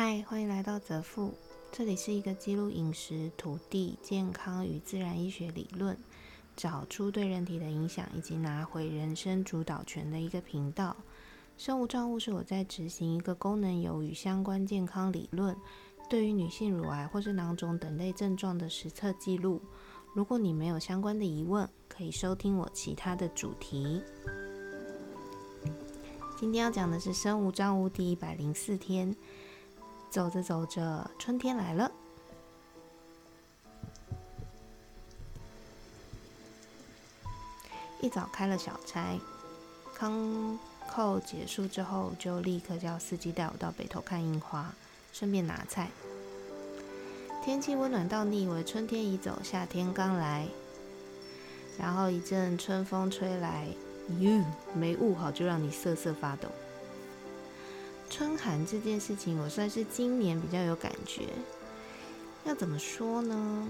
嗨，欢迎来到泽富，这里是一个记录饮食、土地、健康与自然医学理论，找出对人体的影响，以及拿回人生主导权的一个频道。生物账务是我在执行一个功能有与相关健康理论，对于女性乳癌或是囊肿等类症状的实测记录。如果你没有相关的疑问，可以收听我其他的主题。今天要讲的是生物账务第一百零四天。走着走着，春天来了。一早开了小差，康扣结束之后，就立刻叫司机带我到北头看樱花，顺便拿菜。天气温暖到你以为春天已走，夏天刚来。然后一阵春风吹来，哟，没捂好就让你瑟瑟发抖。春寒这件事情，我算是今年比较有感觉。要怎么说呢？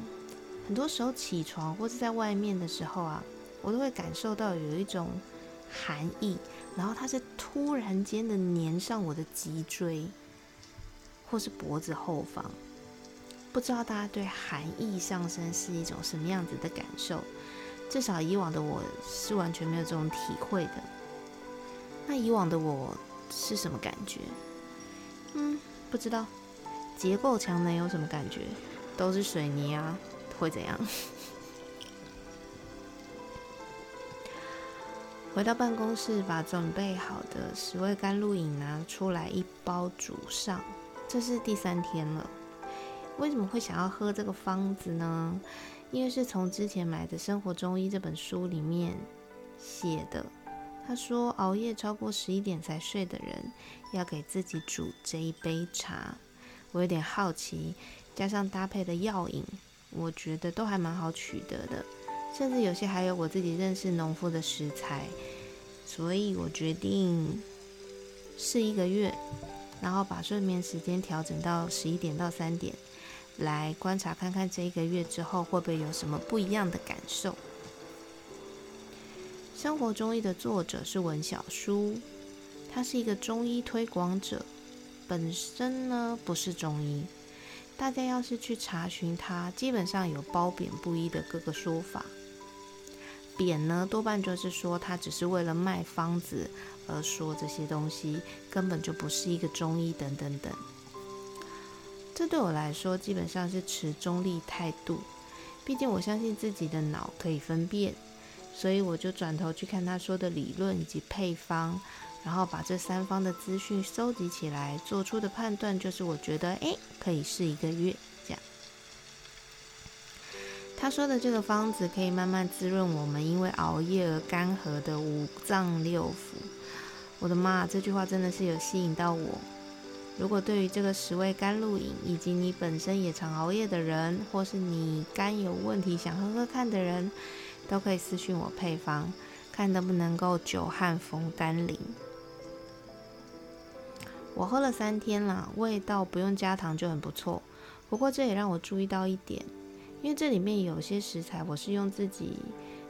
很多时候起床或是在外面的时候啊，我都会感受到有一种寒意，然后它是突然间的粘上我的脊椎或是脖子后方。不知道大家对寒意上升是一种什么样子的感受？至少以往的我是完全没有这种体会的。那以往的我。是什么感觉？嗯，不知道。结构墙能有什么感觉？都是水泥啊，会怎样？回到办公室，把准备好的十味甘露饮拿出来一包煮上。这是第三天了。为什么会想要喝这个方子呢？因为是从之前买的《生活中医》这本书里面写的。他说：“熬夜超过十一点才睡的人，要给自己煮这一杯茶。”我有点好奇，加上搭配的药引，我觉得都还蛮好取得的，甚至有些还有我自己认识农夫的食材，所以我决定试一个月，然后把睡眠时间调整到十一点到三点，来观察看看这一个月之后会不会有什么不一样的感受。生活中医的作者是文小书，他是一个中医推广者，本身呢不是中医。大家要是去查询他，基本上有褒贬不一的各个说法。贬呢，多半就是说他只是为了卖方子而说这些东西，根本就不是一个中医等等等。这对我来说，基本上是持中立态度，毕竟我相信自己的脑可以分辨。所以我就转头去看他说的理论以及配方，然后把这三方的资讯收集起来，做出的判断就是我觉得，哎，可以试一个月这样。他说的这个方子可以慢慢滋润我们因为熬夜而干涸的五脏六腑。我的妈，这句话真的是有吸引到我。如果对于这个十味甘露饮，以及你本身也常熬夜的人，或是你肝有问题想喝喝看的人，都可以私信我配方，看能不能够久旱逢甘霖。我喝了三天了，味道不用加糖就很不错。不过这也让我注意到一点，因为这里面有些食材我是用自己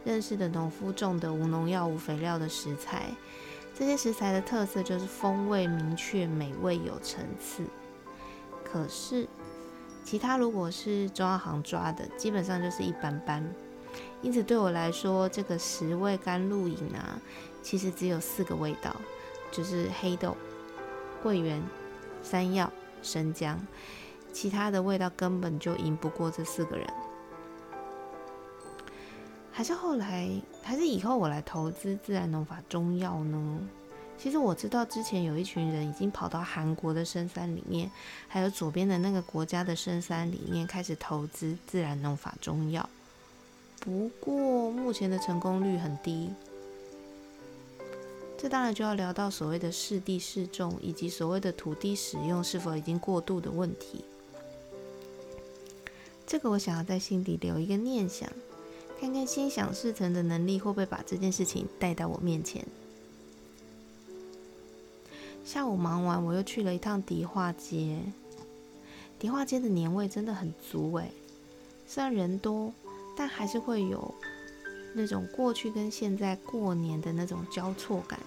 认识的农夫种的无农药无肥料的食材，这些食材的特色就是风味明确、美味有层次。可是其他如果是中药行抓的，基本上就是一般般。因此，对我来说，这个十味甘露饮啊，其实只有四个味道，就是黑豆、桂圆、山药、生姜，其他的味道根本就赢不过这四个人。还是后来，还是以后我来投资自然农法中药呢？其实我知道，之前有一群人已经跑到韩国的深山里面，还有左边的那个国家的深山里面，开始投资自然农法中药。不过目前的成功率很低，这当然就要聊到所谓的适地适种，以及所谓的土地使用是否已经过度的问题。这个我想要在心底留一个念想，看看心想事成的能力会不会把这件事情带到我面前。下午忙完，我又去了一趟迪化街。迪化街的年味真的很足诶，虽然人多。但还是会有那种过去跟现在过年的那种交错感。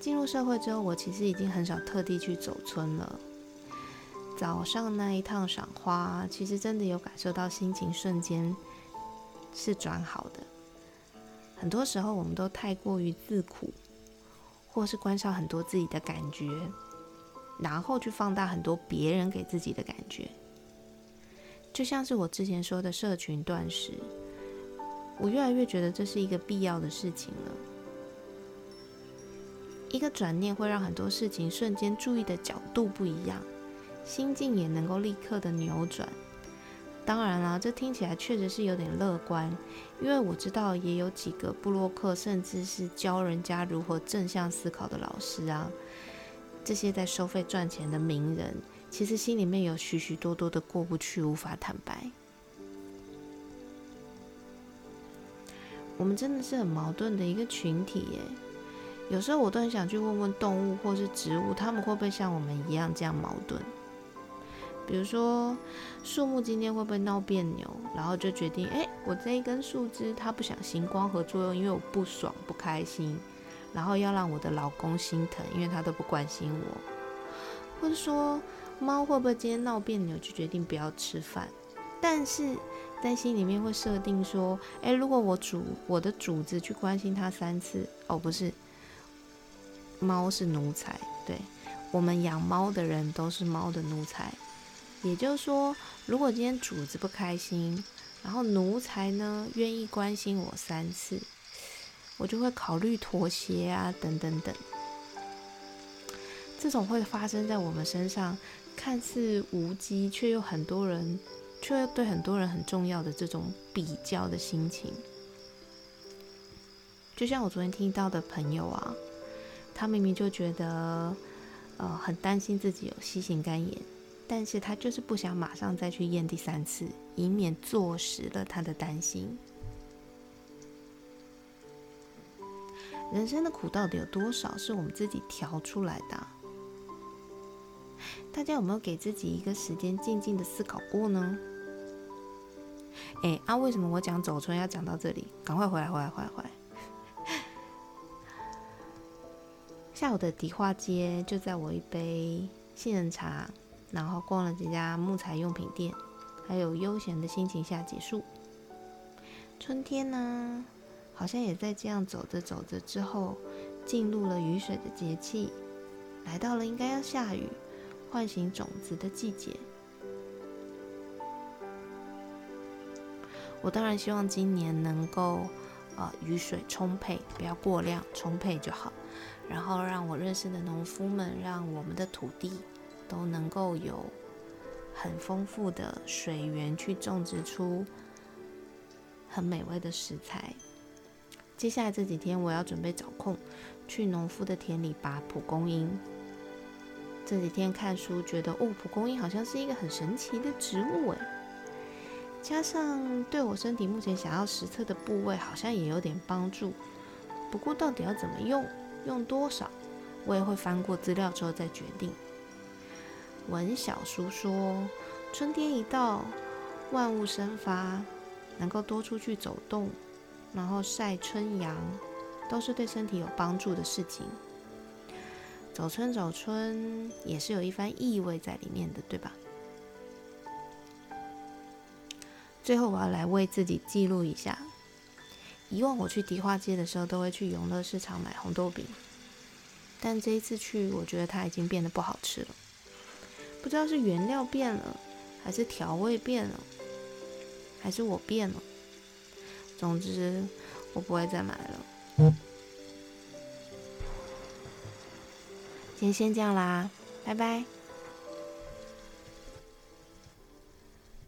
进入社会之后，我其实已经很少特地去走村了，早上那一趟赏花，其实真的有感受到心情瞬间是转好的。很多时候，我们都太过于自苦，或是关上很多自己的感觉，然后去放大很多别人给自己的感觉。就像是我之前说的社群断食，我越来越觉得这是一个必要的事情了。一个转念会让很多事情瞬间注意的角度不一样，心境也能够立刻的扭转。当然啦，这听起来确实是有点乐观，因为我知道也有几个布洛克，甚至是教人家如何正向思考的老师啊，这些在收费赚钱的名人，其实心里面有许许多多的过不去，无法坦白。我们真的是很矛盾的一个群体耶。有时候我都很想去问问动物或是植物，他们会不会像我们一样这样矛盾？比如说，树木今天会不会闹别扭，然后就决定，哎，我这一根树枝它不想行光合作用，因为我不爽不开心，然后要让我的老公心疼，因为他都不关心我。或者说，猫会不会今天闹别扭，就决定不要吃饭？但是在心里面会设定说，哎，如果我主我的主子去关心它三次，哦，不是。猫是奴才，对我们养猫的人都是猫的奴才。也就是说，如果今天主子不开心，然后奴才呢愿意关心我三次，我就会考虑妥协啊，等等等。这种会发生在我们身上，看似无稽，却又很多人，却又对很多人很重要的这种比较的心情。就像我昨天听到的朋友啊。他明明就觉得，呃，很担心自己有 C 型肝炎，但是他就是不想马上再去验第三次，以免坐实了他的担心。人生的苦到底有多少是我们自己调出来的？大家有没有给自己一个时间静静的思考过呢？哎，啊，为什么我讲走春要讲到这里？赶快回来，回来，回来，回来！下午的迪化街就在我一杯杏仁茶，然后逛了几家木材用品店，还有悠闲的心情下结束。春天呢，好像也在这样走着走着之后，进入了雨水的节气，来到了应该要下雨、唤醒种子的季节。我当然希望今年能够，呃，雨水充沛，不要过量，充沛就好。然后让我认识的农夫们，让我们的土地都能够有很丰富的水源去种植出很美味的食材。接下来这几天，我要准备找空去农夫的田里拔蒲公英。这几天看书觉得，哦，蒲公英好像是一个很神奇的植物诶。加上对我身体目前想要实测的部位，好像也有点帮助。不过到底要怎么用？用多少，我也会翻过资料之后再决定。文小叔说，春天一到，万物生发，能够多出去走动，然后晒春阳，都是对身体有帮助的事情。走春走春也是有一番意味在里面的，对吧？最后，我要来为自己记录一下。以往我去迪化街的时候，都会去永乐市场买红豆饼，但这一次去，我觉得它已经变得不好吃了。不知道是原料变了，还是调味变了，还是我变了。总之，我不会再买了。今天先这样啦，拜拜。